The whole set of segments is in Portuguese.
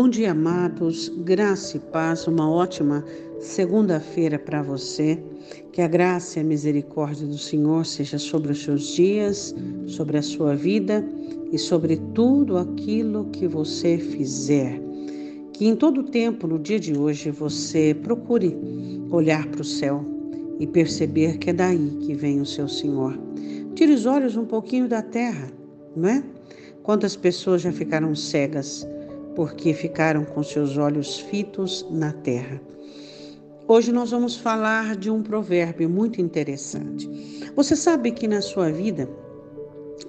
Bom dia, amados. Graça e paz. Uma ótima segunda-feira para você. Que a graça e a misericórdia do Senhor seja sobre os seus dias, sobre a sua vida e sobre tudo aquilo que você fizer. Que em todo tempo, no dia de hoje, você procure olhar para o céu e perceber que é daí que vem o seu Senhor. Tire os olhos um pouquinho da terra, não é? Quantas pessoas já ficaram cegas? Porque ficaram com seus olhos fitos na terra. Hoje nós vamos falar de um provérbio muito interessante. Você sabe que na sua vida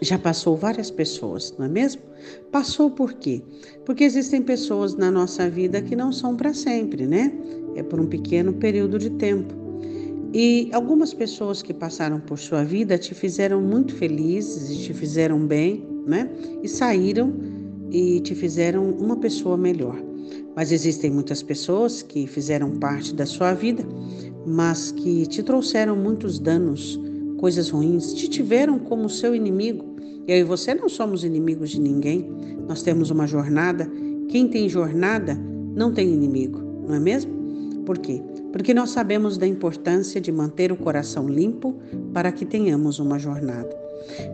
já passou várias pessoas, não é mesmo? Passou por quê? Porque existem pessoas na nossa vida que não são para sempre, né? É por um pequeno período de tempo. E algumas pessoas que passaram por sua vida te fizeram muito felizes e te fizeram bem, né? E saíram e te fizeram uma pessoa melhor. Mas existem muitas pessoas que fizeram parte da sua vida, mas que te trouxeram muitos danos, coisas ruins, te tiveram como seu inimigo. Eu e você não somos inimigos de ninguém. Nós temos uma jornada. Quem tem jornada não tem inimigo, não é mesmo? Por quê? Porque nós sabemos da importância de manter o coração limpo para que tenhamos uma jornada.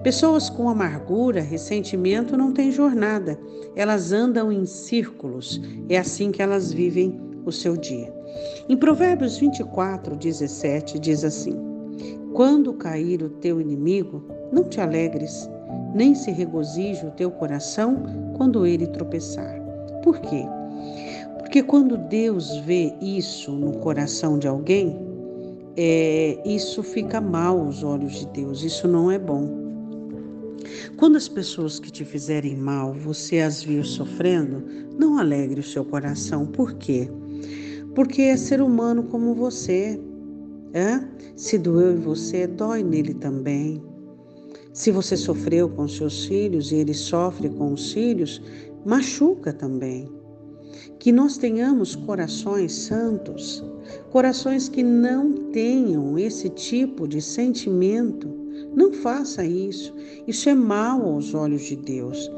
Pessoas com amargura, ressentimento não têm jornada, elas andam em círculos, é assim que elas vivem o seu dia. Em Provérbios 24, 17, diz assim: Quando cair o teu inimigo, não te alegres, nem se regozije o teu coração quando ele tropeçar. Por quê? Porque quando Deus vê isso no coração de alguém, é, isso fica mal aos olhos de Deus, isso não é bom. Quando as pessoas que te fizerem mal, você as viu sofrendo, não alegre o seu coração. Por quê? Porque é ser humano como você. É? Se doeu em você, dói nele também. Se você sofreu com seus filhos e ele sofre com os filhos, machuca também. Que nós tenhamos corações santos, corações que não tenham esse tipo de sentimento. Não faça isso. Isso é mal aos olhos de Deus.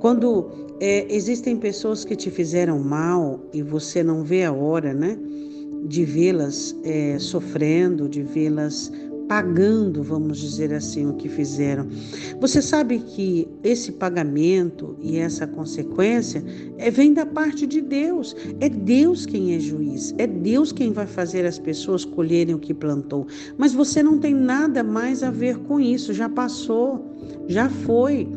Quando é, existem pessoas que te fizeram mal e você não vê a hora, né, de vê-las é, sofrendo, de vê-las pagando, vamos dizer assim, o que fizeram. Você sabe que esse pagamento e essa consequência é, vem da parte de Deus. É Deus quem é juiz, é Deus quem vai fazer as pessoas colherem o que plantou. Mas você não tem nada mais a ver com isso, já passou, já foi.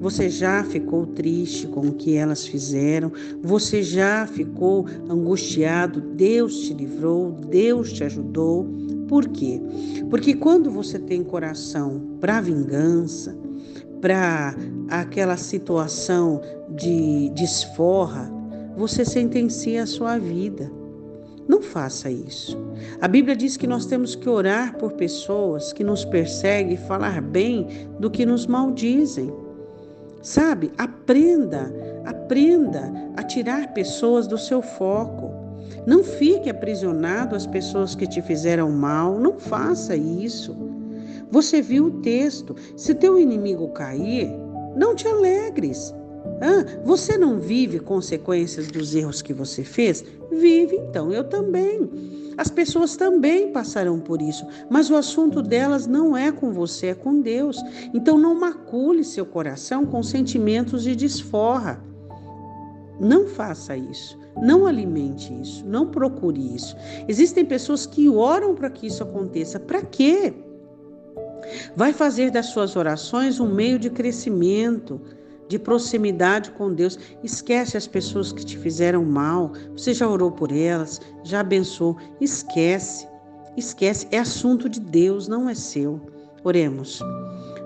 Você já ficou triste com o que elas fizeram, você já ficou angustiado, Deus te livrou, Deus te ajudou. Por quê? Porque quando você tem coração para vingança, para aquela situação de desforra, você sentencia a sua vida. Não faça isso. A Bíblia diz que nós temos que orar por pessoas que nos perseguem e falar bem do que nos maldizem. Sabe? Aprenda, aprenda a tirar pessoas do seu foco. Não fique aprisionado às pessoas que te fizeram mal, não faça isso. Você viu o texto: se teu inimigo cair, não te alegres. Ah, você não vive consequências dos erros que você fez? Vive, então eu também. As pessoas também passarão por isso, mas o assunto delas não é com você, é com Deus. Então não macule seu coração com sentimentos de desforra. Não faça isso. Não alimente isso. Não procure isso. Existem pessoas que oram para que isso aconteça. Para quê? Vai fazer das suas orações um meio de crescimento, de proximidade com Deus. Esquece as pessoas que te fizeram mal. Você já orou por elas, já abençoou. Esquece. Esquece. É assunto de Deus, não é seu. Oremos.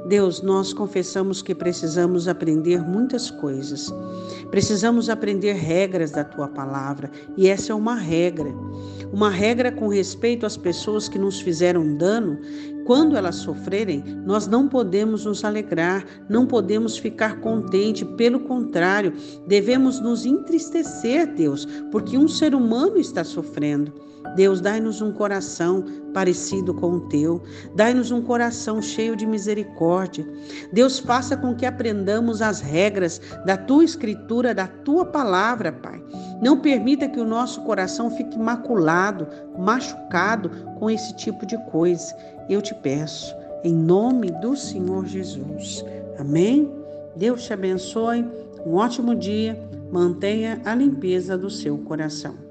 Deus, nós confessamos que precisamos aprender muitas coisas. Precisamos aprender regras da tua palavra, e essa é uma regra. Uma regra com respeito às pessoas que nos fizeram dano, quando elas sofrerem, nós não podemos nos alegrar, não podemos ficar contente, pelo contrário, devemos nos entristecer, Deus, porque um ser humano está sofrendo. Deus, dai-nos um coração parecido com o teu, dai-nos um coração cheio de misericórdia. Deus, faça com que aprendamos as regras da tua escritura, da tua palavra, Pai. Não permita que o nosso coração fique maculado, machucado com esse tipo de coisa. Eu te peço, em nome do Senhor Jesus. Amém? Deus te abençoe. Um ótimo dia. Mantenha a limpeza do seu coração.